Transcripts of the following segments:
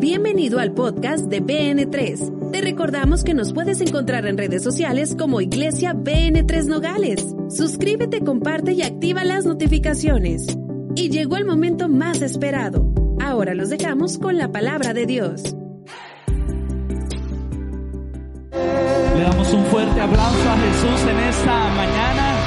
Bienvenido al podcast de BN3. Te recordamos que nos puedes encontrar en redes sociales como Iglesia BN3 Nogales. Suscríbete, comparte y activa las notificaciones. Y llegó el momento más esperado. Ahora los dejamos con la palabra de Dios. Le damos un fuerte aplauso a Jesús en esta mañana.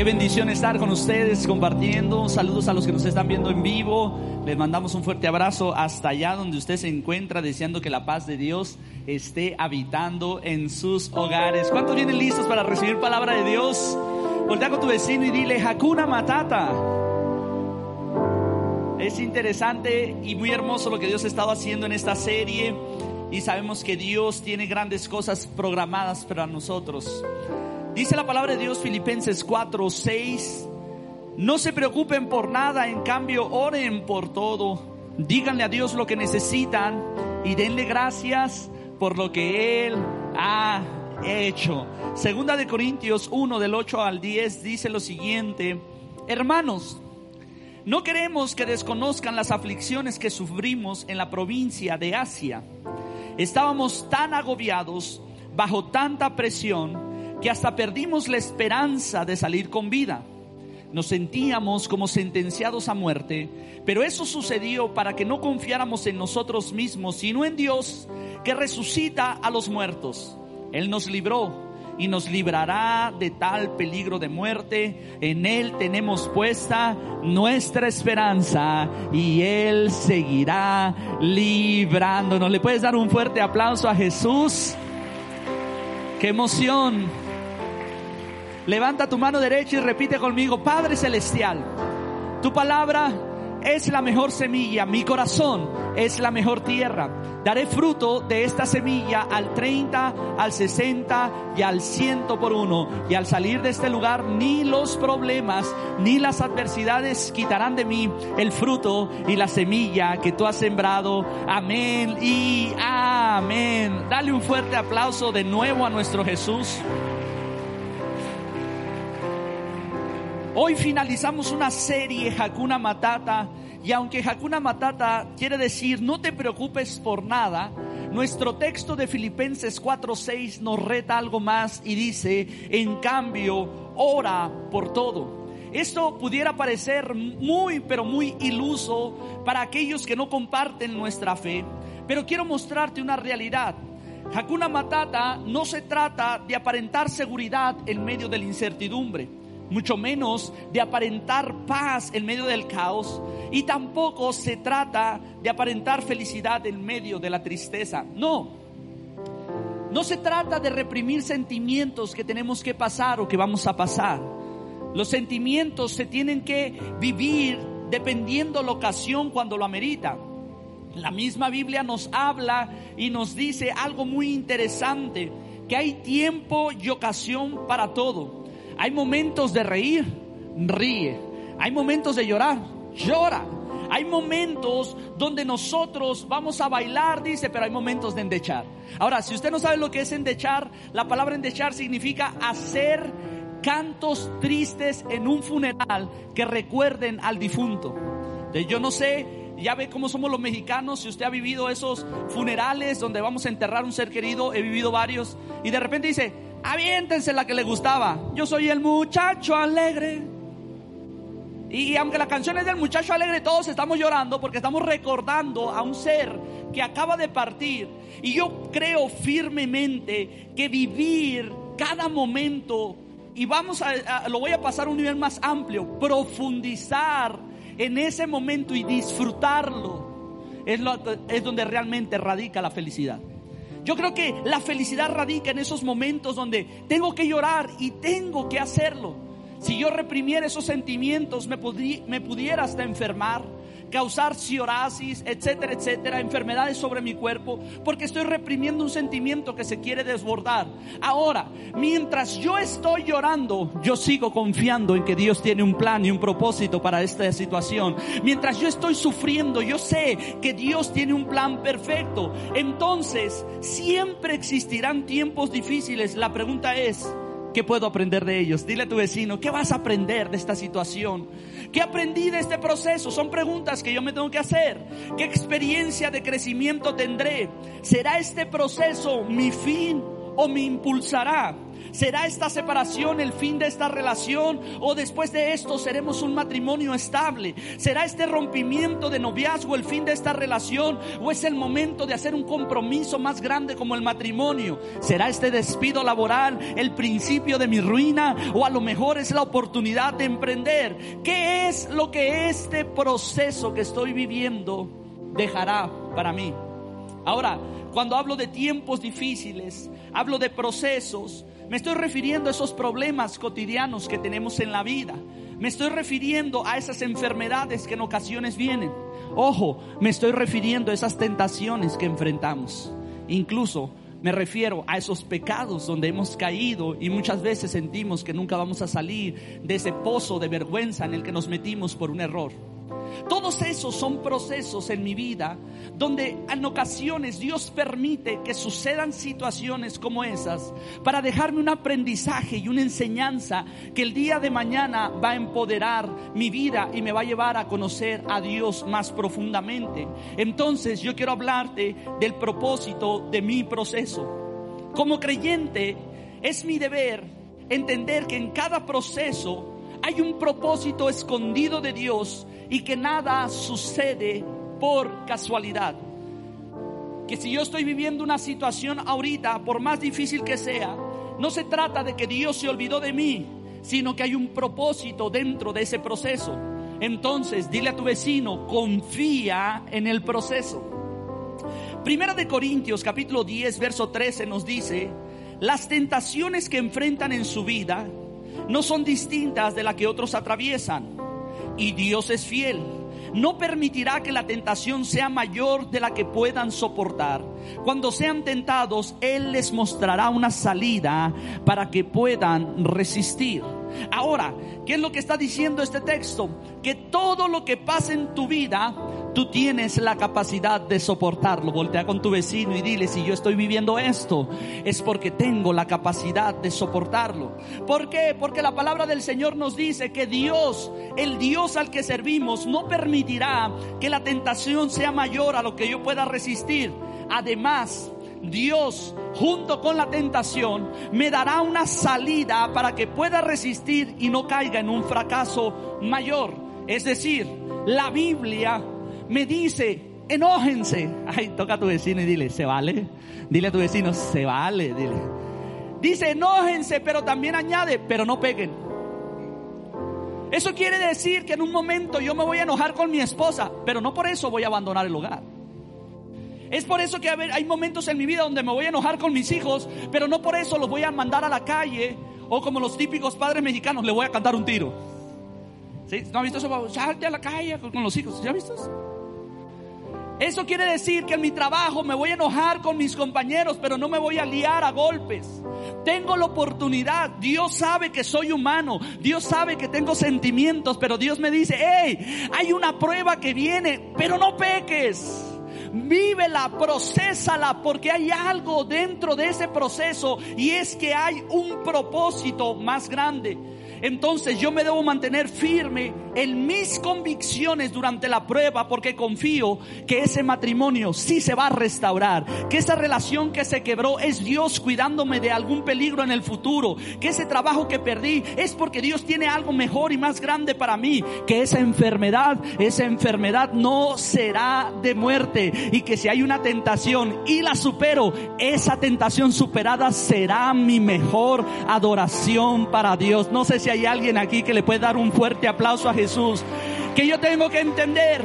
Qué bendición estar con ustedes compartiendo. Saludos a los que nos están viendo en vivo. Les mandamos un fuerte abrazo hasta allá donde usted se encuentra, deseando que la paz de Dios esté habitando en sus hogares. ¿Cuántos vienen listos para recibir palabra de Dios? Voltea con tu vecino y dile, Hakuna Matata. Es interesante y muy hermoso lo que Dios ha estado haciendo en esta serie y sabemos que Dios tiene grandes cosas programadas para nosotros. Dice la palabra de Dios Filipenses 4, 6. No se preocupen por nada, en cambio oren por todo. Díganle a Dios lo que necesitan y denle gracias por lo que Él ha hecho. Segunda de Corintios 1 del 8 al 10 dice lo siguiente. Hermanos, no queremos que desconozcan las aflicciones que sufrimos en la provincia de Asia. Estábamos tan agobiados, bajo tanta presión, que hasta perdimos la esperanza de salir con vida. Nos sentíamos como sentenciados a muerte, pero eso sucedió para que no confiáramos en nosotros mismos, sino en Dios, que resucita a los muertos. Él nos libró y nos librará de tal peligro de muerte. En Él tenemos puesta nuestra esperanza y Él seguirá librándonos. ¿Le puedes dar un fuerte aplauso a Jesús? ¡Qué emoción! Levanta tu mano derecha y repite conmigo, Padre Celestial, tu palabra es la mejor semilla, mi corazón es la mejor tierra. Daré fruto de esta semilla al 30, al 60 y al 100 por uno. Y al salir de este lugar, ni los problemas ni las adversidades quitarán de mí el fruto y la semilla que tú has sembrado. Amén y amén. Dale un fuerte aplauso de nuevo a nuestro Jesús. Hoy finalizamos una serie Hakuna Matata y aunque Hakuna Matata quiere decir no te preocupes por nada, nuestro texto de Filipenses 4:6 nos reta algo más y dice, en cambio, ora por todo. Esto pudiera parecer muy, pero muy iluso para aquellos que no comparten nuestra fe, pero quiero mostrarte una realidad. Hakuna Matata no se trata de aparentar seguridad en medio de la incertidumbre mucho menos de aparentar paz en medio del caos y tampoco se trata de aparentar felicidad en medio de la tristeza. No, no se trata de reprimir sentimientos que tenemos que pasar o que vamos a pasar. Los sentimientos se tienen que vivir dependiendo la ocasión cuando lo amerita. La misma Biblia nos habla y nos dice algo muy interesante, que hay tiempo y ocasión para todo. Hay momentos de reír, ríe. Hay momentos de llorar, llora. Hay momentos donde nosotros vamos a bailar, dice, pero hay momentos de endechar. Ahora, si usted no sabe lo que es endechar, la palabra endechar significa hacer cantos tristes en un funeral que recuerden al difunto. Yo no sé, ya ve cómo somos los mexicanos, si usted ha vivido esos funerales donde vamos a enterrar un ser querido, he vivido varios, y de repente dice, aviéntense la que le gustaba. Yo soy el muchacho alegre. Y aunque la canción es del muchacho alegre, todos estamos llorando porque estamos recordando a un ser que acaba de partir. Y yo creo firmemente que vivir cada momento, y vamos a, lo voy a pasar a un nivel más amplio, profundizar en ese momento y disfrutarlo, es, lo, es donde realmente radica la felicidad. Yo creo que la felicidad radica en esos momentos donde tengo que llorar y tengo que hacerlo. Si yo reprimiera esos sentimientos, me, pudiera hasta enfermar, causar psoriasis, etcétera, etcétera, enfermedades sobre mi cuerpo, porque estoy reprimiendo un sentimiento que se quiere desbordar. Ahora, mientras yo estoy llorando, yo sigo confiando en que Dios tiene un plan y un propósito para esta situación. Mientras yo estoy sufriendo, yo sé que Dios tiene un plan perfecto. Entonces, siempre existirán tiempos difíciles. La pregunta es, ¿Qué puedo aprender de ellos? Dile a tu vecino, ¿qué vas a aprender de esta situación? ¿Qué aprendí de este proceso? Son preguntas que yo me tengo que hacer. ¿Qué experiencia de crecimiento tendré? ¿Será este proceso mi fin o me impulsará? ¿Será esta separación el fin de esta relación o después de esto seremos un matrimonio estable? ¿Será este rompimiento de noviazgo el fin de esta relación o es el momento de hacer un compromiso más grande como el matrimonio? ¿Será este despido laboral el principio de mi ruina o a lo mejor es la oportunidad de emprender? ¿Qué es lo que este proceso que estoy viviendo dejará para mí? Ahora, cuando hablo de tiempos difíciles, hablo de procesos, me estoy refiriendo a esos problemas cotidianos que tenemos en la vida. Me estoy refiriendo a esas enfermedades que en ocasiones vienen. Ojo, me estoy refiriendo a esas tentaciones que enfrentamos. Incluso me refiero a esos pecados donde hemos caído y muchas veces sentimos que nunca vamos a salir de ese pozo de vergüenza en el que nos metimos por un error. Todos esos son procesos en mi vida donde en ocasiones Dios permite que sucedan situaciones como esas para dejarme un aprendizaje y una enseñanza que el día de mañana va a empoderar mi vida y me va a llevar a conocer a Dios más profundamente. Entonces yo quiero hablarte del propósito de mi proceso. Como creyente es mi deber entender que en cada proceso hay un propósito escondido de Dios y que nada sucede por casualidad. Que si yo estoy viviendo una situación ahorita, por más difícil que sea, no se trata de que Dios se olvidó de mí, sino que hay un propósito dentro de ese proceso. Entonces, dile a tu vecino, confía en el proceso. Primera de Corintios capítulo 10, verso 13 nos dice, las tentaciones que enfrentan en su vida no son distintas de las que otros atraviesan y Dios es fiel. No permitirá que la tentación sea mayor de la que puedan soportar. Cuando sean tentados, Él les mostrará una salida para que puedan resistir. Ahora, ¿qué es lo que está diciendo este texto? Que todo lo que pasa en tu vida, tú tienes la capacidad de soportarlo. Voltea con tu vecino y dile, si yo estoy viviendo esto, es porque tengo la capacidad de soportarlo. ¿Por qué? Porque la palabra del Señor nos dice que Dios, el Dios al que servimos, no permitirá que la tentación sea mayor a lo que yo pueda resistir. Además, Dios junto con la tentación me dará una salida para que pueda resistir y no caiga en un fracaso mayor. Es decir, la Biblia me dice, enójense. Ay, toca a tu vecino y dile, ¿se vale? Dile a tu vecino, se vale, dile. Dice, enójense, pero también añade, pero no peguen. Eso quiere decir que en un momento yo me voy a enojar con mi esposa, pero no por eso voy a abandonar el hogar. Es por eso que hay momentos en mi vida donde me voy a enojar con mis hijos, pero no por eso los voy a mandar a la calle o como los típicos padres mexicanos, le voy a cantar un tiro. ¿Sí? ¿No ha visto eso? Salte a la calle con los hijos. ¿Ya visto eso? Eso quiere decir que en mi trabajo me voy a enojar con mis compañeros, pero no me voy a liar a golpes. Tengo la oportunidad. Dios sabe que soy humano. Dios sabe que tengo sentimientos, pero Dios me dice, hey, hay una prueba que viene, pero no peques vívela, procésala, porque hay algo dentro de ese proceso y es que hay un propósito más grande entonces yo me debo mantener firme en mis convicciones durante la prueba porque confío que ese matrimonio sí se va a restaurar, que esa relación que se quebró es Dios cuidándome de algún peligro en el futuro, que ese trabajo que perdí es porque Dios tiene algo mejor y más grande para mí, que esa enfermedad, esa enfermedad no será de muerte y que si hay una tentación y la supero, esa tentación superada será mi mejor adoración para Dios. No sé si hay alguien aquí que le puede dar un fuerte aplauso a Jesús. Que yo tengo que entender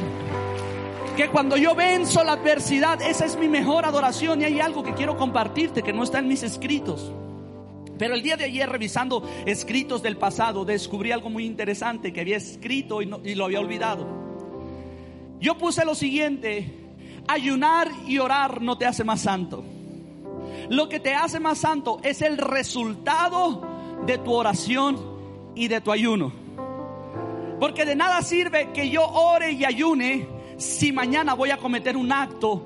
que cuando yo venzo la adversidad, esa es mi mejor adoración y hay algo que quiero compartirte que no está en mis escritos. Pero el día de ayer revisando escritos del pasado descubrí algo muy interesante que había escrito y, lo había olvidado. Yo puse lo siguiente, ayunar y orar no te hace más santo. Lo que te hace más santo es el resultado de tu oración y de tu ayuno. Porque de nada sirve que yo ore y ayune si mañana voy a cometer un acto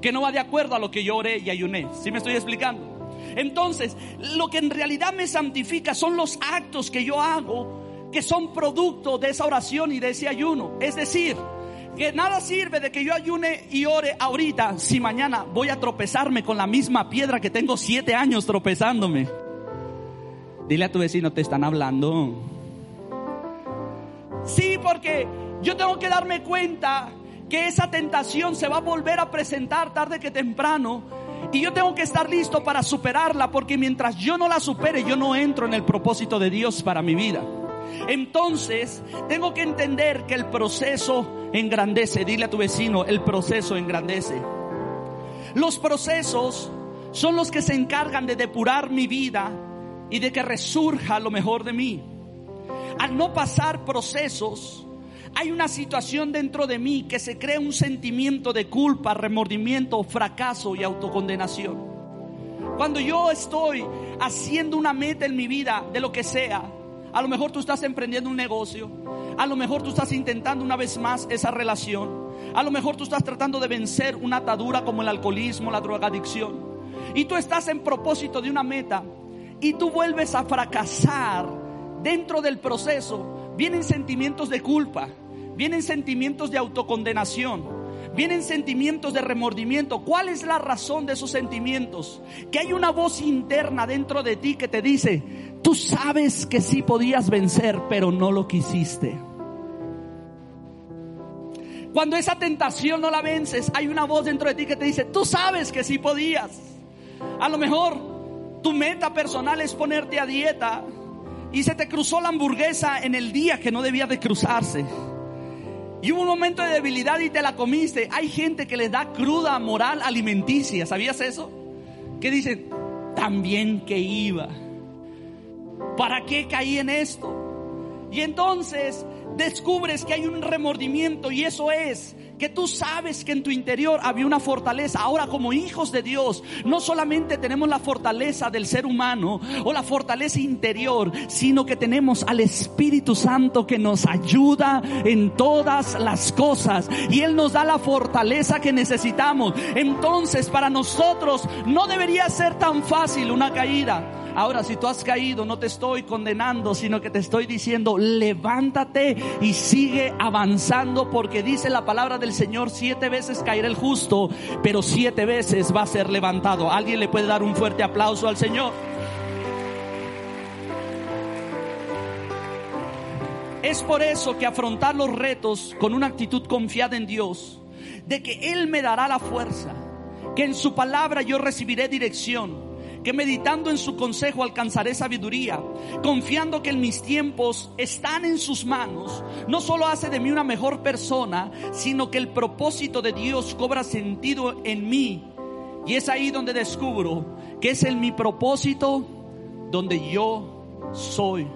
que no va de acuerdo a lo que yo oré y ayuné. ¿Sí me estoy explicando? Entonces, lo que en realidad me santifica son los actos que yo hago, que son producto de esa oración y de ese ayuno. Es decir, que nada sirve de que yo ayune y ore ahorita si mañana voy a tropezarme con la misma piedra que tengo siete años tropezándome. Dile a tu vecino, te están hablando. Sí, porque yo tengo que darme cuenta que esa tentación se va a volver a presentar tarde que temprano. Y yo tengo que estar listo para superarla, porque mientras yo no la supere, yo no entro en el propósito de Dios para mi vida. Entonces, tengo que entender que el proceso engrandece. Dile a tu vecino, el proceso engrandece. Los procesos son los que se encargan de depurar mi vida y de que resurja lo mejor de mí. Al no pasar procesos, hay una situación dentro de mí que se crea un sentimiento de culpa, remordimiento, fracaso y autocondenación. Cuando yo estoy haciendo una meta en mi vida de lo que sea, a lo mejor tú estás emprendiendo un negocio, a lo mejor tú estás intentando una vez más esa relación, a lo mejor tú estás tratando de vencer una atadura como el alcoholismo, la drogadicción, y tú estás en propósito de una meta y tú vuelves a fracasar dentro del proceso, vienen sentimientos de culpa, vienen sentimientos de autocondenación, vienen sentimientos de remordimiento. ¿Cuál es la razón de esos sentimientos? Que hay una voz interna dentro de ti que te dice, tú sabes que sí podías vencer, pero no lo quisiste. Cuando esa tentación no la vences, hay una voz dentro de ti que te dice, tú sabes que sí podías. A lo mejor tu meta personal es ponerte a dieta y se te cruzó la hamburguesa en el día que no debía de cruzarse. Y hubo un momento de debilidad y te la comiste. Hay gente que le da cruda moral alimenticia. ¿Sabías eso? Que dicen, también que iba. ¿Para qué caí en esto? Y entonces descubres que hay un remordimiento y eso es que tú sabes que en tu interior había una fortaleza. Ahora como hijos de Dios, no solamente tenemos la fortaleza del ser humano o la fortaleza interior, sino que tenemos al Espíritu Santo que nos ayuda en todas las cosas y Él nos da la fortaleza que necesitamos. Entonces para nosotros no debería ser tan fácil una caída. Ahora, si tú has caído, no te estoy condenando, sino que te estoy diciendo, levántate y sigue avanzando, porque dice la palabra del Señor, siete veces caerá el justo, pero siete veces va a ser levantado. ¿Alguien le puede dar un fuerte aplauso al Señor? Es por eso que afrontar los retos con una actitud confiada en Dios, de que Él me dará la fuerza, que en su palabra yo recibiré dirección, que meditando en su consejo alcanzaré sabiduría, confiando que en mis tiempos están en sus manos, no solo hace de mí una mejor persona, sino que el propósito de Dios cobra sentido en mí. Y es ahí donde descubro que es en mi propósito donde yo soy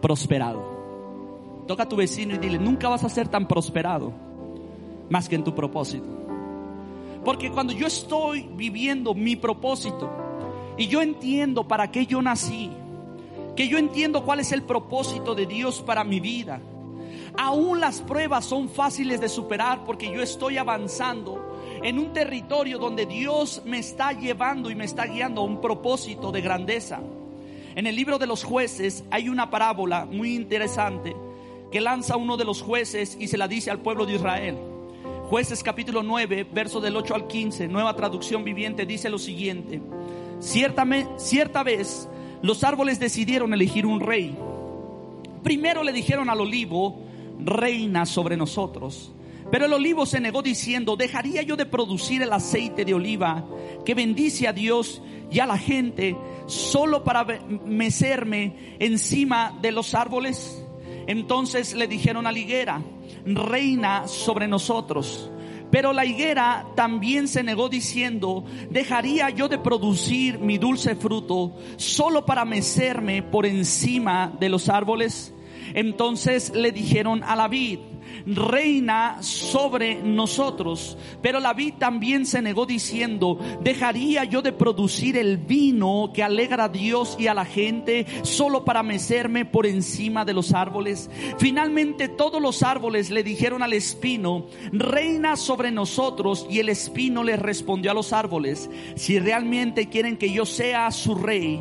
prosperado. Toca a tu vecino y dile, nunca vas a ser tan prosperado más que en tu propósito. Porque cuando yo estoy viviendo mi propósito, y yo entiendo para qué yo nací. Que yo entiendo cuál es el propósito de Dios para mi vida. Aún las pruebas son fáciles de superar porque yo estoy avanzando en un territorio donde Dios me está llevando y me está guiando a un propósito de grandeza. En el libro de los jueces hay una parábola muy interesante que lanza uno de los jueces y se la dice al pueblo de Israel. Jueces capítulo 9, verso del 8 al 15, nueva traducción viviente, dice lo siguiente. Cierta, cierta vez los árboles decidieron elegir un rey. Primero le dijeron al olivo, reina sobre nosotros. Pero el olivo se negó diciendo, ¿dejaría yo de producir el aceite de oliva que bendice a Dios y a la gente solo para mecerme encima de los árboles? Entonces le dijeron a la higuera, reina sobre nosotros. Pero la higuera también se negó diciendo, ¿dejaría yo de producir mi dulce fruto solo para mecerme por encima de los árboles? Entonces le dijeron a la vid, reina sobre nosotros. Pero la vid también se negó diciendo, ¿dejaría yo de producir el vino que alegra a Dios y a la gente solo para mecerme por encima de los árboles? Finalmente todos los árboles le dijeron al espino, reina sobre nosotros. Y el espino le respondió a los árboles, si realmente quieren que yo sea su rey,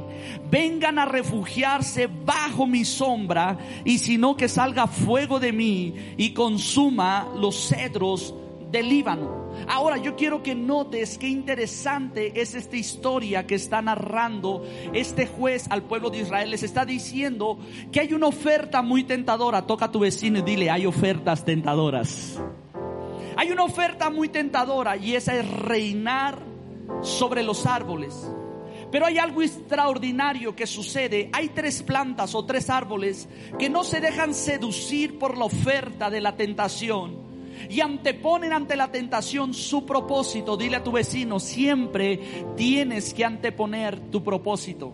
vengan a refugiarse bajo mi sombra y si no que salga fuego de mí y consuma los cedros del Líbano. Ahora yo quiero que notes qué interesante es esta historia que está narrando este juez al pueblo de Israel. Les está diciendo que hay una oferta muy tentadora. Toca a tu vecino y dile, hay ofertas tentadoras. Hay una oferta muy tentadora y esa es reinar sobre los árboles. Pero hay algo extraordinario que sucede. Hay tres plantas o tres árboles que no se dejan seducir por la oferta de la tentación y anteponen ante la tentación su propósito. Dile a tu vecino, siempre tienes que anteponer tu propósito.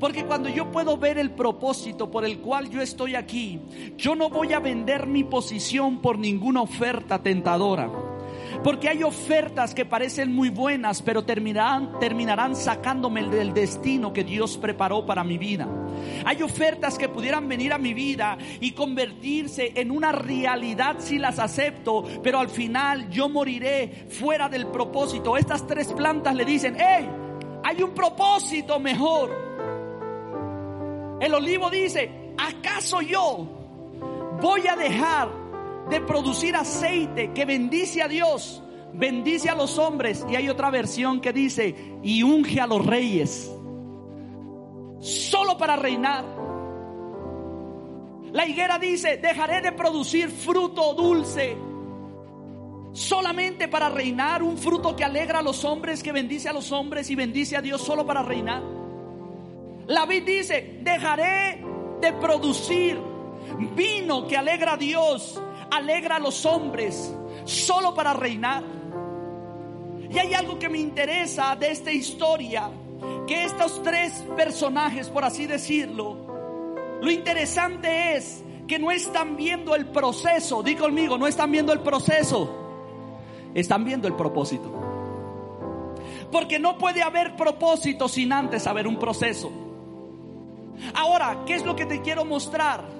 Porque cuando yo puedo ver el propósito por el cual yo estoy aquí, yo no voy a vender mi posición por ninguna oferta tentadora. Porque hay ofertas que parecen muy buenas, pero terminarán, terminarán sacándome del destino que Dios preparó para mi vida. Hay ofertas que pudieran venir a mi vida y convertirse en una realidad si las acepto, pero al final yo moriré fuera del propósito. Estas tres plantas le dicen, hey, hay un propósito mejor. El olivo dice, ¿acaso yo voy a dejar de producir aceite que bendice a Dios, bendice a los hombres. Y hay otra versión que dice, y unge a los reyes, solo para reinar. La higuera dice, dejaré de producir fruto dulce, solamente para reinar, un fruto que alegra a los hombres, que bendice a los hombres y bendice a Dios solo para reinar. La vid dice, dejaré de producir vino que alegra a Dios alegra a los hombres solo para reinar. Y hay algo que me interesa de esta historia, que estos tres personajes, por así decirlo, lo interesante es que no están viendo el proceso, di conmigo, no están viendo el proceso, están viendo el propósito. Porque no puede haber propósito sin antes haber un proceso. Ahora, ¿qué es lo que te quiero mostrar?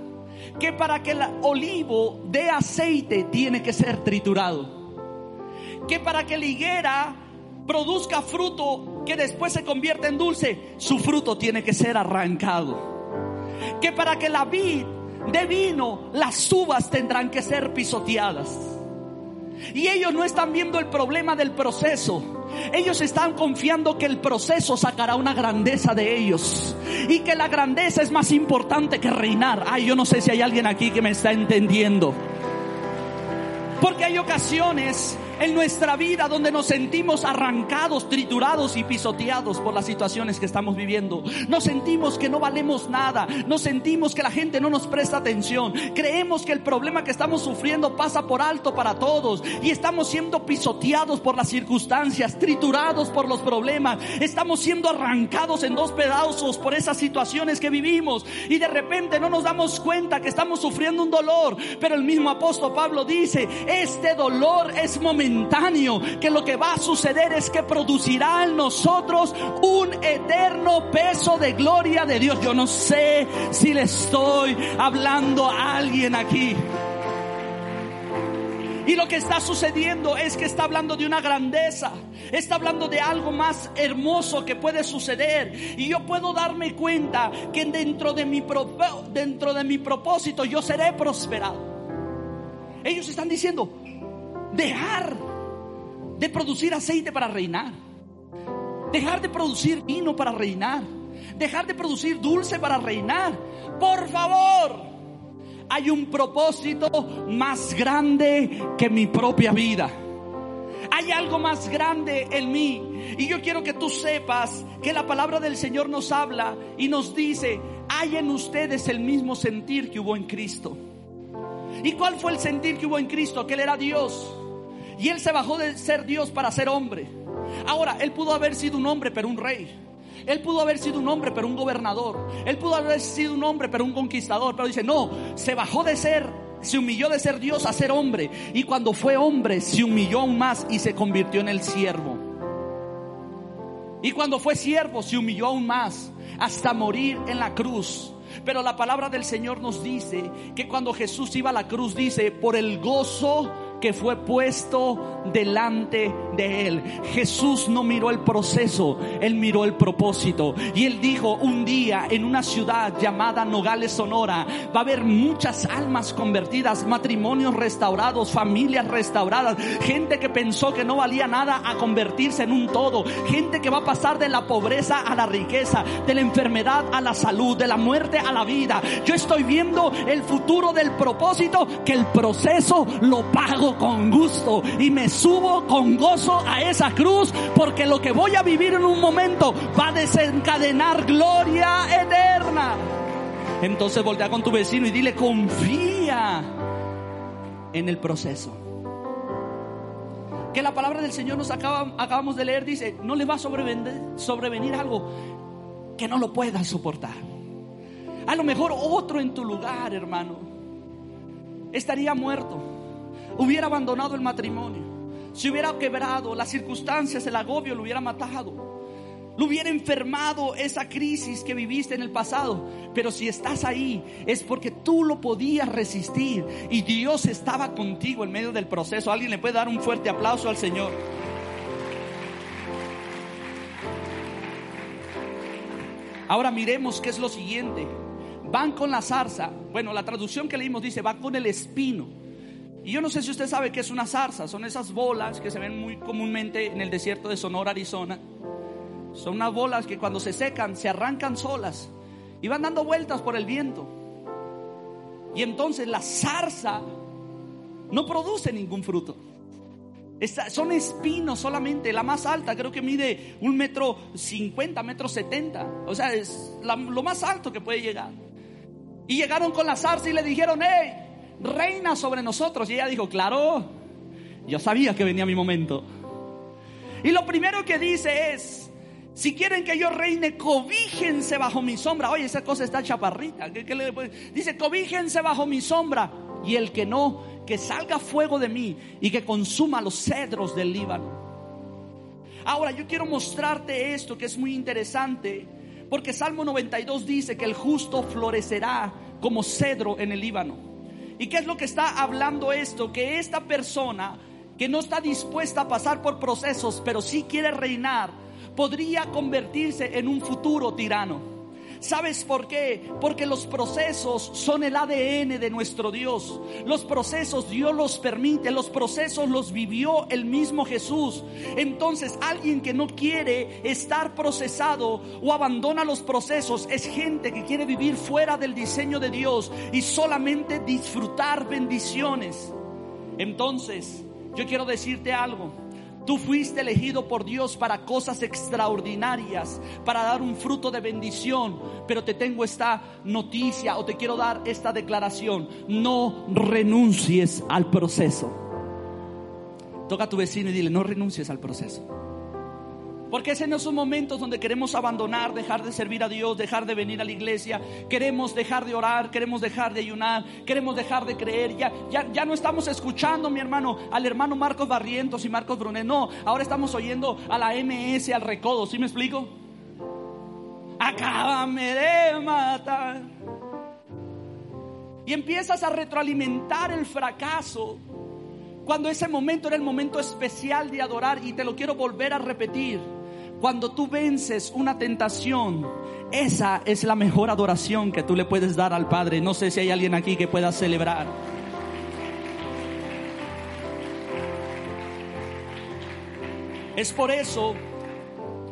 Que para que el olivo dé aceite tiene que ser triturado. Que para que la higuera produzca fruto que después se convierta en dulce, su fruto tiene que ser arrancado. Que para que la vid dé vino, las uvas tendrán que ser pisoteadas. Y ellos no están viendo el problema del proceso ellos están confiando que el proceso sacará una grandeza de ellos y que la grandeza es más importante que reinar. Ay, yo no sé si hay alguien aquí que me está entendiendo. Porque hay ocasiones en nuestra vida donde nos sentimos arrancados, triturados y pisoteados por las situaciones que estamos viviendo. Nos sentimos que no valemos nada, nos sentimos que la gente no nos presta atención, creemos que el problema que estamos sufriendo pasa por alto para todos y estamos siendo pisoteados por las circunstancias, triturados por los problemas, estamos siendo arrancados en dos pedazos por esas situaciones que vivimos y de repente no nos damos cuenta que estamos sufriendo un dolor, pero el mismo apóstol Pablo dice, este dolor es momentáneo que lo que va a suceder es que producirá en nosotros un eterno peso de gloria de Dios. Yo no sé si le estoy hablando a alguien aquí. Y lo que está sucediendo es que está hablando de una grandeza, está hablando de algo más hermoso que puede suceder. Y yo puedo darme cuenta que dentro de mi, dentro de mi propósito yo seré prosperado. Ellos están diciendo, dejar de producir aceite para reinar, dejar de producir vino para reinar, dejar de producir dulce para reinar. Por favor, hay un propósito más grande que mi propia vida. Hay algo más grande en mí. Y yo quiero que tú sepas que la palabra del Señor nos habla y nos dice, hay en ustedes el mismo sentir que hubo en Cristo. ¿Y cuál fue el sentir que hubo en Cristo? Que Él era Dios. Y Él se bajó de ser Dios para ser hombre. Ahora, Él pudo haber sido un hombre, pero un rey. Él pudo haber sido un hombre, pero un gobernador. Él pudo haber sido un hombre, pero un conquistador. Pero dice, no, se bajó de ser se humilló de ser Dios a ser hombre. Y cuando fue hombre, se humilló aún más y se convirtió en el siervo. Y cuando fue siervo, se humilló aún más hasta morir en la cruz. Pero la palabra del Señor nos dice que cuando Jesús iba a la cruz, dice, por el gozo que fue puesto delante de él. Jesús no miró el proceso, él miró el propósito. Y él dijo, un día en una ciudad llamada Nogales, Sonora, va a haber muchas almas convertidas, matrimonios restaurados, familias restauradas, gente que pensó que no valía nada a convertirse en un todo, gente que va a pasar de la pobreza a la riqueza, de la enfermedad a la salud, de la muerte a la vida. Yo estoy viendo el futuro del propósito que el proceso lo pago con gusto y me subo con gozo a esa cruz porque lo que voy a vivir en un momento va a desencadenar gloria eterna. Entonces voltea con tu vecino y dile, confía en el proceso. Que la palabra del Señor nos acaba, acabamos de leer dice, no le va a sobrevenir, algo que no lo pueda soportar. A lo mejor otro en tu lugar, hermano, estaría muerto hubiera abandonado el matrimonio, se hubiera quebrado, las circunstancias, el agobio lo hubiera matado. Lo hubiera enfermado esa crisis que viviste en el pasado. Pero si estás ahí es porque tú lo podías resistir y Dios estaba contigo en medio del proceso. Alguien le puede dar un fuerte aplauso al Señor. Ahora miremos qué es lo siguiente. Van con la zarza. Bueno, la traducción que leímos dice, van con el espino. Y yo no sé si usted sabe qué es una zarza. Son esas bolas que se ven muy comúnmente en el desierto de Sonora, Arizona. Son unas bolas que cuando se secan se arrancan solas y van dando vueltas por el viento. Y entonces la zarza no produce ningún fruto. son espinos solamente. La más alta creo que mide un metro cincuenta, metro setenta. O sea, es lo más alto que puede llegar. Y llegaron con la zarza y le dijeron, hey, reina sobre nosotros. Y ella dijo, claro, yo sabía que venía mi momento. Y lo primero que dice es, si quieren que yo reine, cobíjense bajo mi sombra. Oye, esa cosa está chaparrita. Dice, cobíjense bajo mi sombra. Y el que no, que salga fuego de mí y que consuma los cedros del Líbano. Ahora, yo quiero mostrarte esto que es muy interesante. Porque Salmo 92 dice que el justo florecerá como cedro en el Líbano. ¿Y qué es lo que está hablando esto? Que esta persona que no está dispuesta a pasar por procesos, pero sí quiere reinar, podría convertirse en un futuro tirano. ¿Sabes por qué? Porque los procesos son el ADN de nuestro Dios. Los procesos Dios los permite, los procesos los vivió el mismo Jesús. Entonces alguien que no quiere estar procesado o abandona los procesos es gente que quiere vivir fuera del diseño de Dios y solamente disfrutar bendiciones. Entonces, yo quiero decirte algo. Tú fuiste elegido por Dios para cosas extraordinarias, para dar un fruto de bendición. Pero te tengo esta noticia o te quiero dar esta declaración. No renuncies al proceso. Toca a tu vecino y dile, no renuncies al proceso. Porque ese no son momentos donde queremos abandonar, dejar de servir a Dios, dejar de venir a la iglesia, queremos dejar de orar, queremos dejar de ayunar, queremos dejar de creer. Ya, ya, ya no estamos escuchando, mi hermano, al hermano Marcos Barrientos y Marcos Brunet. No, ahora estamos oyendo a la MS, al Recodo. ¿Sí me explico? Acábame de matar. Y empiezas a retroalimentar el fracaso cuando ese momento era el momento especial de adorar y te lo quiero volver a repetir. Cuando tú vences una tentación, esa es la mejor adoración que tú le puedes dar al Padre. No sé si hay alguien aquí que pueda celebrar. Es por eso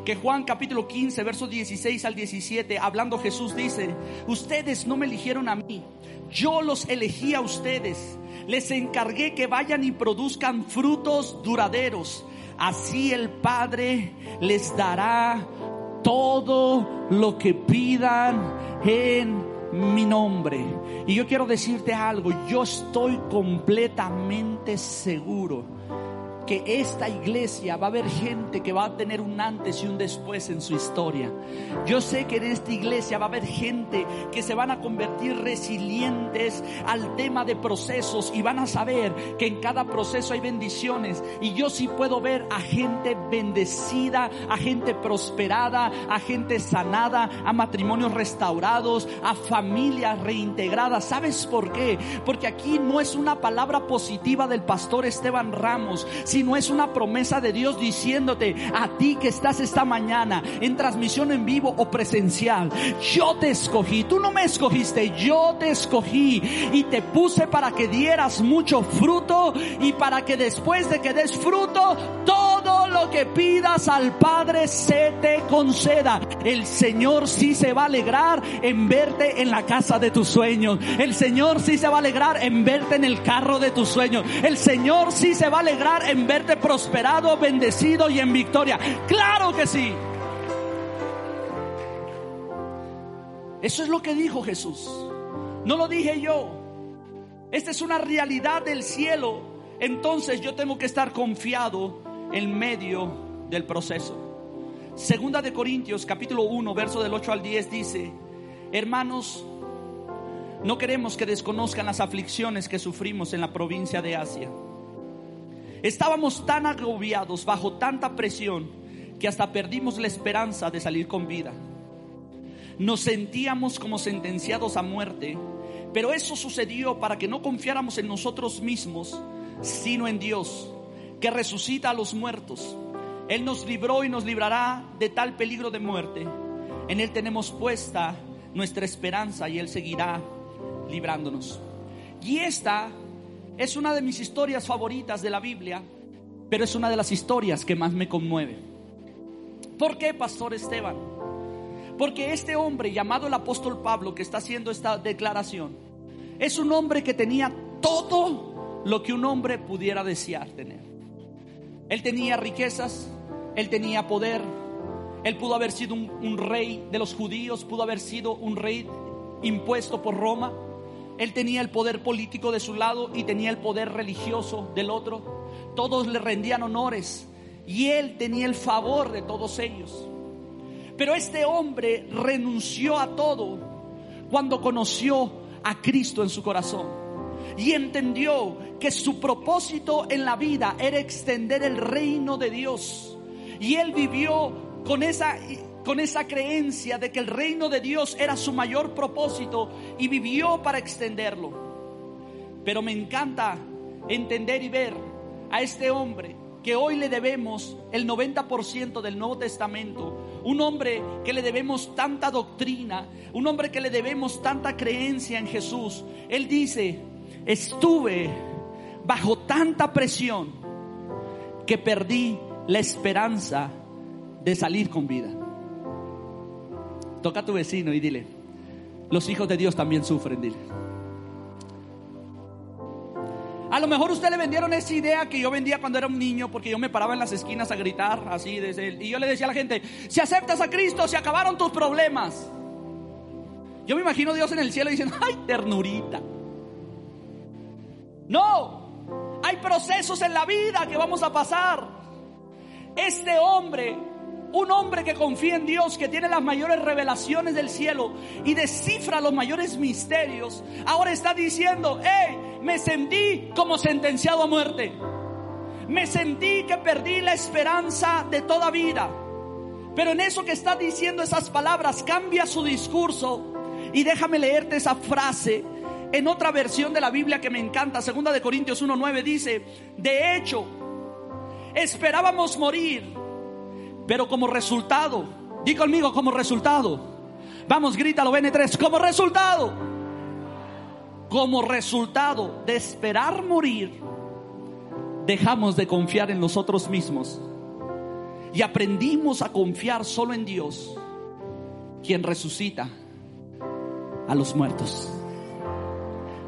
que Juan capítulo 15, versos 16 al 17, hablando Jesús dice, ustedes no me eligieron a mí, yo los elegí a ustedes, les encargué que vayan y produzcan frutos duraderos. Así el Padre les dará todo lo que pidan en mi nombre. Y yo quiero decirte algo, yo estoy completamente seguro que esta iglesia va a haber gente que va a tener un antes y un después en su historia. Yo sé que en esta iglesia va a haber gente que se van a convertir resilientes al tema de procesos y van a saber que en cada proceso hay bendiciones. Y yo sí puedo ver a gente bendecida, a gente prosperada, a gente sanada, a matrimonios restaurados, a familias reintegradas. ¿Sabes por qué? Porque aquí no es una palabra positiva del pastor Esteban Ramos, si no es una promesa de Dios diciéndote a ti que estás esta mañana en transmisión en vivo o presencial, yo te escogí, tú no me escogiste, yo te escogí y te puse para que dieras mucho fruto y para que después de que des fruto, todo lo que pidas al Padre se te conceda. El Señor sí se va a alegrar en verte en la casa de tus sueños. El Señor sí se va a alegrar en verte en el carro de tus sueños. El Señor sí se va a alegrar en verte prosperado, bendecido y en victoria. Claro que sí. Eso es lo que dijo Jesús. No lo dije yo. Esta es una realidad del cielo. Entonces yo tengo que estar confiado en medio del proceso. Segunda de Corintios capítulo 1 verso del 8 al 10 dice, hermanos, no queremos que desconozcan las aflicciones que sufrimos en la provincia de Asia Estábamos tan agobiados bajo tanta presión que hasta perdimos la esperanza de salir con vida. Nos sentíamos como sentenciados a muerte, pero eso sucedió para que no confiáramos en nosotros mismos, sino en Dios, que resucita a los muertos. Él nos libró y nos librará de tal peligro de muerte. En Él tenemos puesta nuestra esperanza y Él seguirá librándonos. Y esta es una de mis historias favoritas de la Biblia, pero es una de las historias que más me conmueve. ¿Por qué, Pastor Esteban? Porque este hombre llamado el apóstol Pablo que está haciendo esta declaración, es un hombre que tenía todo lo que un hombre pudiera desear tener. Él tenía riquezas, él tenía poder, él pudo haber sido un, rey de los judíos, pudo haber sido un rey impuesto por Roma él tenía el poder político de su lado y tenía el poder religioso del otro. Todos le rendían honores y él tenía el favor de todos ellos. Pero este hombre renunció a todo cuando conoció a Cristo en su corazón y entendió que su propósito en la vida era extender el reino de Dios. Y él vivió con esa con esa creencia de que el reino de Dios era su mayor propósito y vivió para extenderlo. Pero me encanta entender y ver a este hombre que hoy le debemos el 90% del Nuevo Testamento, un hombre que le debemos tanta doctrina, un hombre que le debemos tanta creencia en Jesús. Él dice, estuve bajo tanta presión que perdí la esperanza de salir con vida. Toca a tu vecino y dile, los hijos de Dios también sufren, dile. A lo mejor usted le vendieron esa idea que yo vendía cuando era un niño, porque yo me paraba en las esquinas a gritar así desde él. Y yo le decía a la gente, si aceptas a Cristo, se acabaron tus problemas. Yo me imagino a Dios en el cielo diciendo, ay, ternurita. No, hay procesos en la vida que vamos a pasar. Este hombre un hombre que confía en Dios, que tiene las mayores revelaciones del cielo y descifra los mayores misterios, ahora está diciendo, hey, me sentí como sentenciado a muerte. Me sentí que perdí la esperanza de toda vida. Pero en eso que está diciendo esas palabras, cambia su discurso y déjame leerte esa frase en otra versión de la Biblia que me encanta, segunda de Corintios 1:9 dice, "De hecho, esperábamos morir pero como resultado, di conmigo como resultado. Vamos, grítalo, BN3, como resultado. Como resultado de esperar morir, dejamos de confiar en nosotros mismos y aprendimos a confiar solo en Dios, quien resucita a los muertos.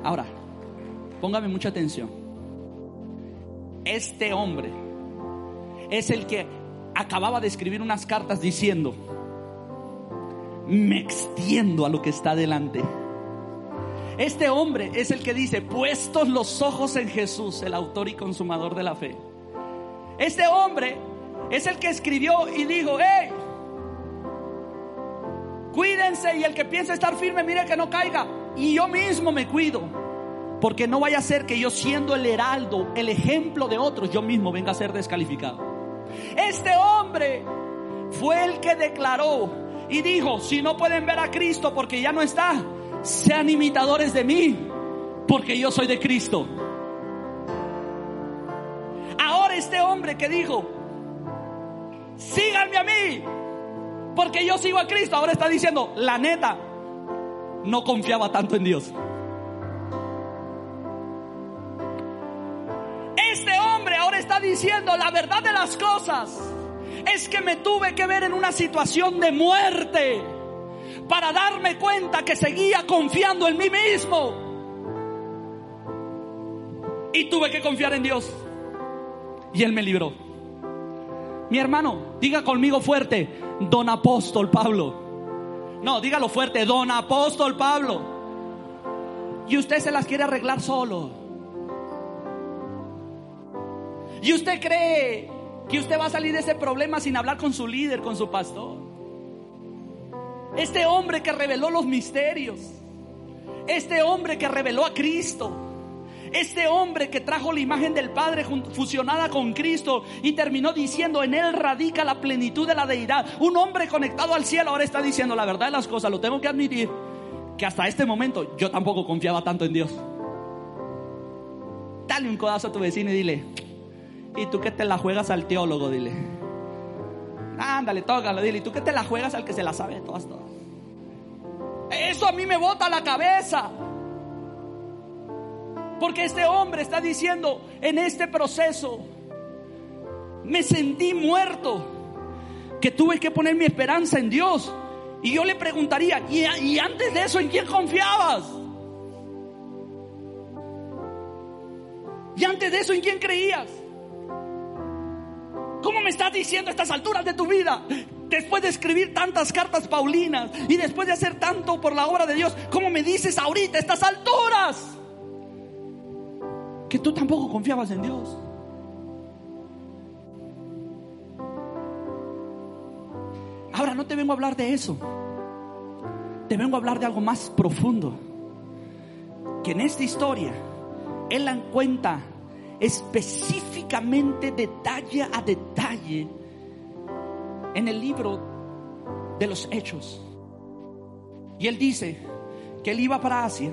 Ahora, póngame mucha atención. Este hombre es el que acababa de escribir unas cartas diciendo, me extiendo a lo que está delante. Este hombre es el que dice, puestos los ojos en Jesús, el autor y consumador de la fe. Este hombre es el que escribió y dijo, hey, cuídense y el que piense estar firme, mire que no caiga. Y yo mismo me cuido. Porque no vaya a ser que yo siendo el heraldo, el ejemplo de otros, yo mismo venga a ser descalificado. Este hombre fue el que declaró y dijo, si no pueden ver a Cristo porque ya no está, sean imitadores de mí, porque yo soy de Cristo. Ahora este hombre que dijo, síganme a mí, porque yo sigo a Cristo, ahora está diciendo, la neta, no confiaba tanto en Dios. Diciendo la verdad de las cosas. Es que me tuve que ver en una situación de muerte para darme cuenta que seguía confiando en mí mismo. Y tuve que confiar en Dios. Y Él me libró. Mi hermano, diga conmigo fuerte, don apóstol Pablo. No, dígalo fuerte, don apóstol Pablo. Y usted se las quiere arreglar solo. Y usted cree que usted va a salir de ese problema sin hablar con su líder, con su pastor. Este hombre que reveló los misterios. Este hombre que reveló a Cristo. Este hombre que trajo la imagen del Padre fusionada con Cristo y terminó diciendo, en él radica la plenitud de la deidad. Un hombre conectado al cielo ahora está diciendo la verdad de las cosas, lo tengo que admitir, que hasta este momento yo tampoco confiaba tanto en Dios. Dale un codazo a tu vecino y dile, ¿y tú qué te la juegas al teólogo? Dile. Ándale, tócalo, dile, ¿y tú qué te la juegas al que se la sabe todas, todas? Eso a mí me bota la cabeza. Porque este hombre está diciendo, en este proceso me sentí muerto, que tuve que poner mi esperanza en Dios. Y yo le preguntaría, ¿y, antes de eso en quién confiabas? ¿Y antes de eso en quién creías? ¿Cómo me estás diciendo a estas alturas de tu vida? Después de escribir tantas cartas paulinas y después de hacer tanto por la obra de Dios, ¿cómo me dices ahorita a estas alturas? que tú tampoco confiabas en Dios. Ahora no te vengo a hablar de eso. Te vengo a hablar de algo más profundo. Que en esta historia Él la cuenta específicamente, detalle a detalle, en el libro de los Hechos. Y Él dice que Él iba para Asia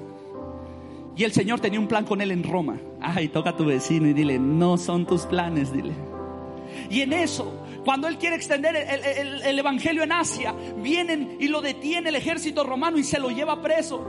y el Señor tenía un plan con Él en Roma. Ay, toca a tu vecino y dile, no son tus planes, dile. Y en eso, cuando Él quiere extender el, Evangelio en Asia, vienen y lo detiene el ejército romano y se lo lleva preso.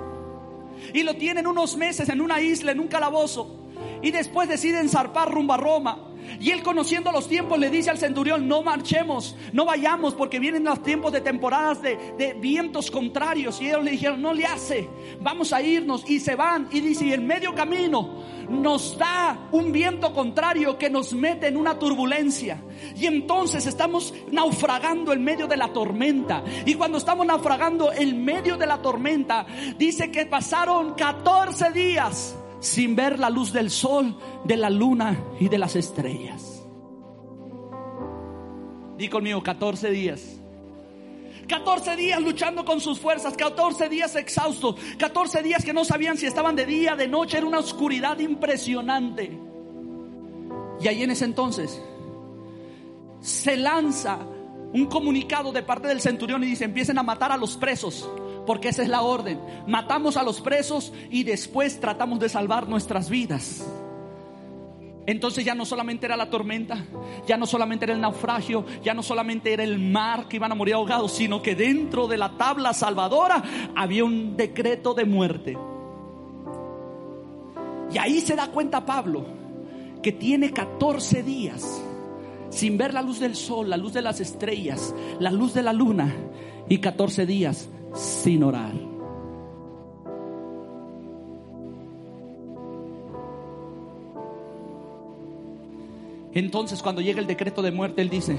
Y lo tienen unos meses en una isla, en un calabozo. Y después deciden zarpar rumbo a Roma. Y él conociendo los tiempos le dice al centurión, no marchemos, no vayamos porque vienen los tiempos de temporadas de, vientos contrarios. Y ellos le dijeron, no le hace, vamos a irnos. Y se van y dice, y en medio camino nos da un viento contrario que nos mete en una turbulencia. Y entonces estamos naufragando en medio de la tormenta. Y cuando estamos naufragando en medio de la tormenta, dice que pasaron 14 días sin ver la luz del sol, de la luna y de las estrellas. Di conmigo, 14 días. 14 días luchando con sus fuerzas, 14 días exhaustos, 14 días que no sabían si estaban de día, de noche, era una oscuridad impresionante. Y ahí en ese entonces se lanza un comunicado de parte del centurión y dice, empiecen a matar a los presos porque esa es la orden. Matamos a los presos y después tratamos de salvar nuestras vidas. Entonces ya no solamente era la tormenta, ya no solamente era el naufragio, ya no solamente era el mar que iban a morir ahogados, sino que dentro de la tabla salvadora había un decreto de muerte. Y ahí se da cuenta Pablo que tiene 14 días sin ver la luz del sol, la luz de las estrellas, la luz de la luna y 14 días sin orar. Entonces cuando llega el decreto de muerte, él dice,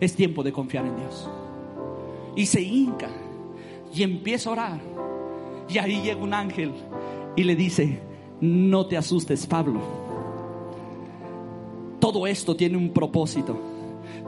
es tiempo de confiar en Dios. Y se hinca y empieza a orar. Y ahí llega un ángel y le dice, no te asustes, Pablo todo esto tiene un propósito.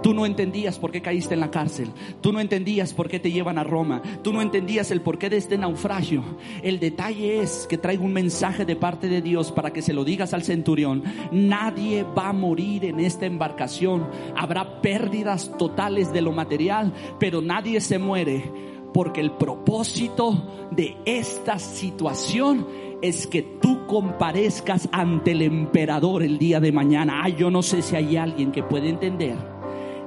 Tú no entendías por qué caíste en la cárcel. Tú no entendías por qué te llevan a Roma. Tú no entendías el porqué de este naufragio. El detalle es que traigo un mensaje de parte de Dios para que se lo digas al centurión. Nadie va a morir en esta embarcación. Habrá pérdidas totales de lo material, pero nadie se muere porque el propósito de esta situación es que tú comparezcas ante el emperador el día de mañana. Ay, yo no sé si hay alguien que puede entender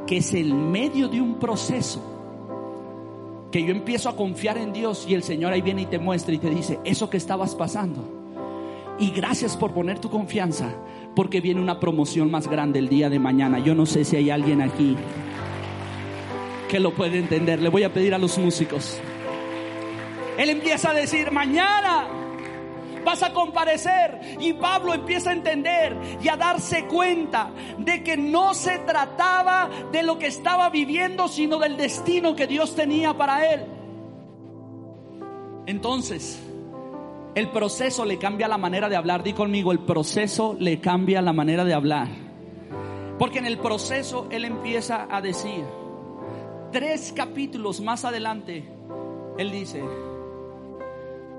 que es el medio de un proceso que yo empiezo a confiar en Dios y el Señor ahí viene y te muestra y te dice, eso que estabas pasando. Y gracias por poner tu confianza, porque viene una promoción más grande el día de mañana. Yo no sé si hay alguien aquí que lo puede entender. Le voy a pedir a los músicos. Él empieza a decir, mañana vas a comparecer. Y Pablo empieza a entender y a darse cuenta de que no se trataba de lo que estaba viviendo, sino del destino que Dios tenía para él. Entonces, el proceso le cambia la manera de hablar. Di conmigo, el proceso le cambia la manera de hablar. Porque en el proceso él empieza a decir, tres capítulos más adelante, él dice,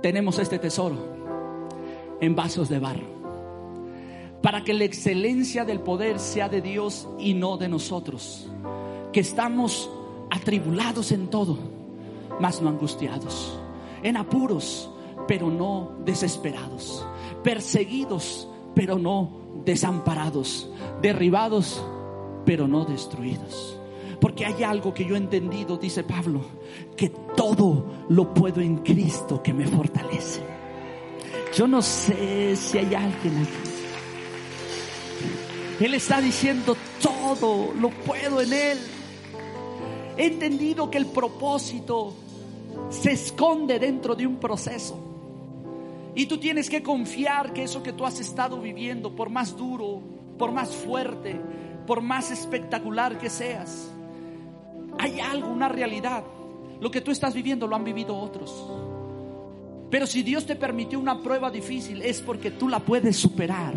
tenemos este tesoro en vasos de barro. Para que la excelencia del poder sea de Dios y no de nosotros. Que estamos atribulados en todo, mas no angustiados. En apuros, pero no desesperados. Perseguidos, pero no desamparados. Derribados, pero no destruidos. Porque hay algo que yo he entendido, dice Pablo, que todo lo puedo en Cristo que me fortalece. Yo no sé si hay alguien aquí. Él está diciendo todo, lo puedo en Él. He entendido que el propósito se esconde dentro de un proceso. Y tú tienes que confiar que eso que tú has estado viviendo, por más duro, por más fuerte, por más espectacular que seas, hay algo, una realidad. Lo que tú estás viviendo lo han vivido otros. Pero si Dios te permitió una prueba difícil es porque tú la puedes superar.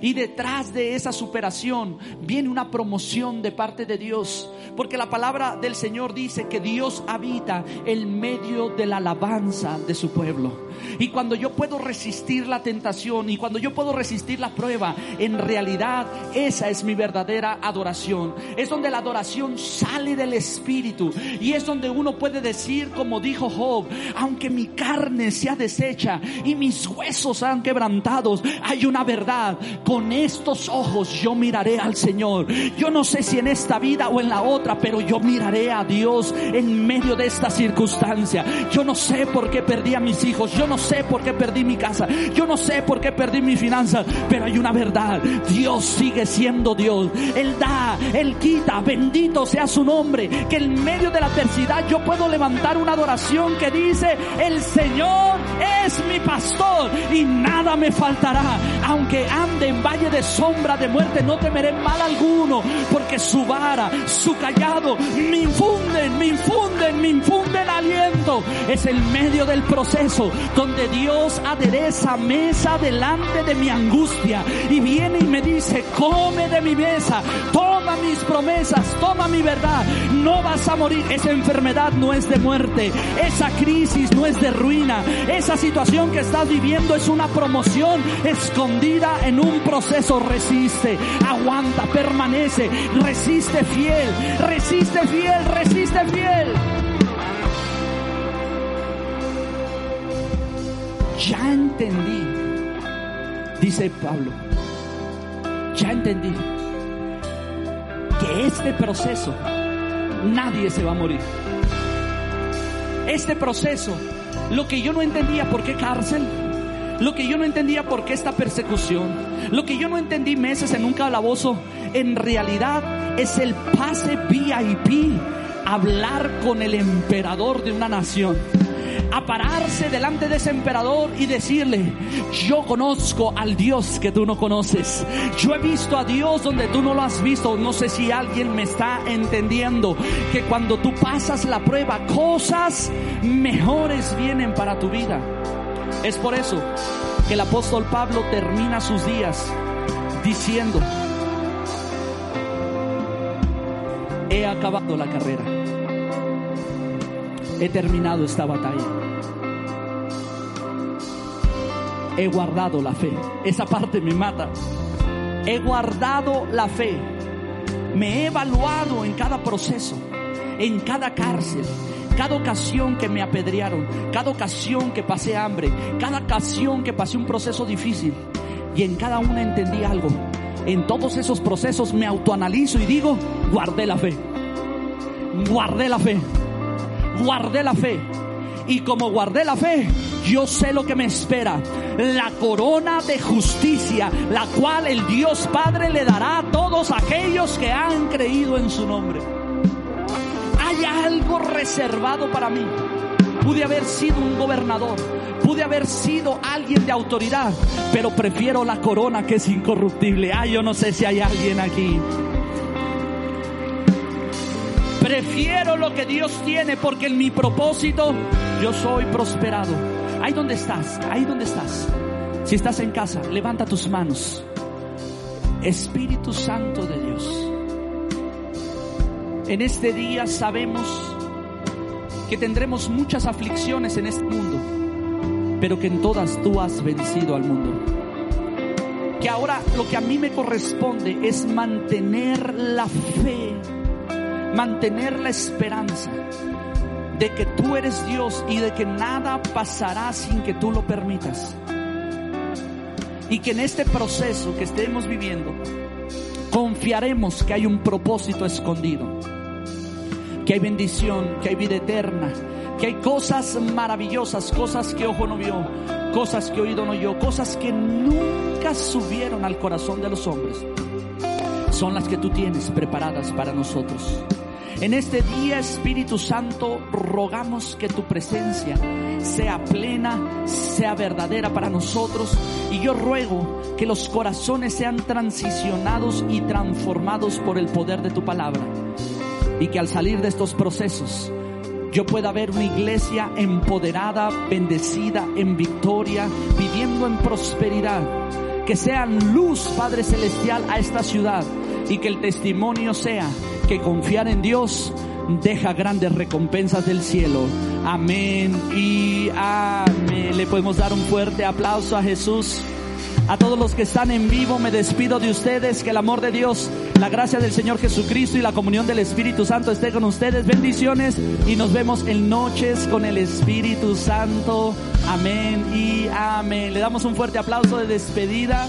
Y detrás de esa superación viene una promoción de parte de Dios. Porque la palabra del Señor dice que Dios habita en medio de la alabanza de su pueblo. Y cuando yo puedo resistir la tentación y cuando yo puedo resistir la prueba, en realidad esa es mi verdadera adoración. Es donde la adoración sale del Espíritu. Y es donde uno puede decir, como dijo Job, aunque mi carne sea deshecha y mis huesos sean quebrantados, hay una verdad. Con estos ojos yo miraré al Señor. Yo no sé si en esta vida o en la otra, pero yo miraré a Dios en medio de esta circunstancia. Yo no sé por qué perdí a mis hijos. No sé por qué perdí mi casa. Yo no sé por qué perdí mi finanzas. Pero hay una verdad. Dios sigue siendo Dios. Él da, Él quita. Bendito sea su nombre. Que en medio de la adversidad yo puedo levantar una adoración que dice, el Señor es mi pastor y nada me faltará. Aunque ande en valle de sombra de muerte, no temeré mal alguno. Porque su vara, su callado me infunden, me infunden, me infunden aliento. Es el medio del proceso donde Dios adereza mesa delante de mi angustia y viene y me dice, come de mi mesa, toma mis promesas, toma mi verdad, no vas a morir. Esa enfermedad no es de muerte, esa crisis no es de ruina, esa situación que estás viviendo es una promoción escondida en un proceso. Resiste, aguanta, permanece, resiste fiel, resiste fiel, resiste fiel. Ya entendí, dice Pablo, ya entendí que este proceso nadie se va a morir. Este proceso, lo que yo no entendía por qué cárcel, lo que yo no entendía por qué esta persecución, lo que yo no entendí meses en un calabozo, en realidad es el pase VIP, hablar con el emperador de una nación a pararse delante de ese emperador y decirle, yo conozco al Dios que tú no conoces. Yo he visto a Dios donde tú no lo has visto. No sé si alguien me está entendiendo que cuando tú pasas la prueba, cosas mejores vienen para tu vida. Es por eso que el apóstol Pablo termina sus días diciendo, he acabado la carrera. He terminado esta batalla. He guardado la fe. Esa parte me mata. He guardado la fe. Me he evaluado en cada proceso, en cada cárcel, cada ocasión que me apedrearon, cada ocasión que pasé hambre, cada ocasión que pasé un proceso difícil. Y en cada una entendí algo. En todos esos procesos me autoanalizo y digo, guardé la fe. Guardé la fe. Guardé la fe. Y como guardé la fe, yo sé lo que me espera. La corona de justicia, la cual el Dios Padre le dará a todos aquellos que han creído en su nombre. Hay algo reservado para mí. Pude haber sido un gobernador, pude haber sido alguien de autoridad, pero prefiero la corona que es incorruptible. Ay, yo no sé si hay alguien aquí. Prefiero lo que Dios tiene porque en mi propósito yo soy prosperado. Ahí donde estás, ahí donde estás. Si estás en casa, levanta tus manos. Espíritu Santo de Dios. En este día sabemos que tendremos muchas aflicciones en este mundo, pero que en todas tú has vencido al mundo. Que ahora lo que a mí me corresponde es mantener la fe, mantener la esperanza de que tú eres Dios y de que nada pasará sin que tú lo permitas. Y que en este proceso que estemos viviendo, confiaremos que hay un propósito escondido, que hay bendición, que hay vida eterna, que hay cosas maravillosas, cosas que ojo no vio, cosas que oído no oyó, cosas que nunca subieron al corazón de los hombres. Son las que tú tienes preparadas para nosotros. En este día, Espíritu Santo, rogamos que tu presencia sea plena, sea verdadera para nosotros. Y yo ruego que los corazones sean transicionados y transformados por el poder de tu palabra. Y que al salir de estos procesos, yo pueda ver una iglesia empoderada, bendecida, en victoria, viviendo en prosperidad. Que sean luz, Padre Celestial, a esta ciudad y que el testimonio sea que confiar en Dios deja grandes recompensas del cielo. Amén y amén. Le podemos dar un fuerte aplauso a Jesús. A todos los que están en vivo me despido de ustedes. Que el amor de Dios, la gracia del Señor Jesucristo y la comunión del Espíritu Santo esté con ustedes. Bendiciones y nos vemos en noches con el Espíritu Santo. Amén y amén. Le damos un fuerte aplauso de despedida.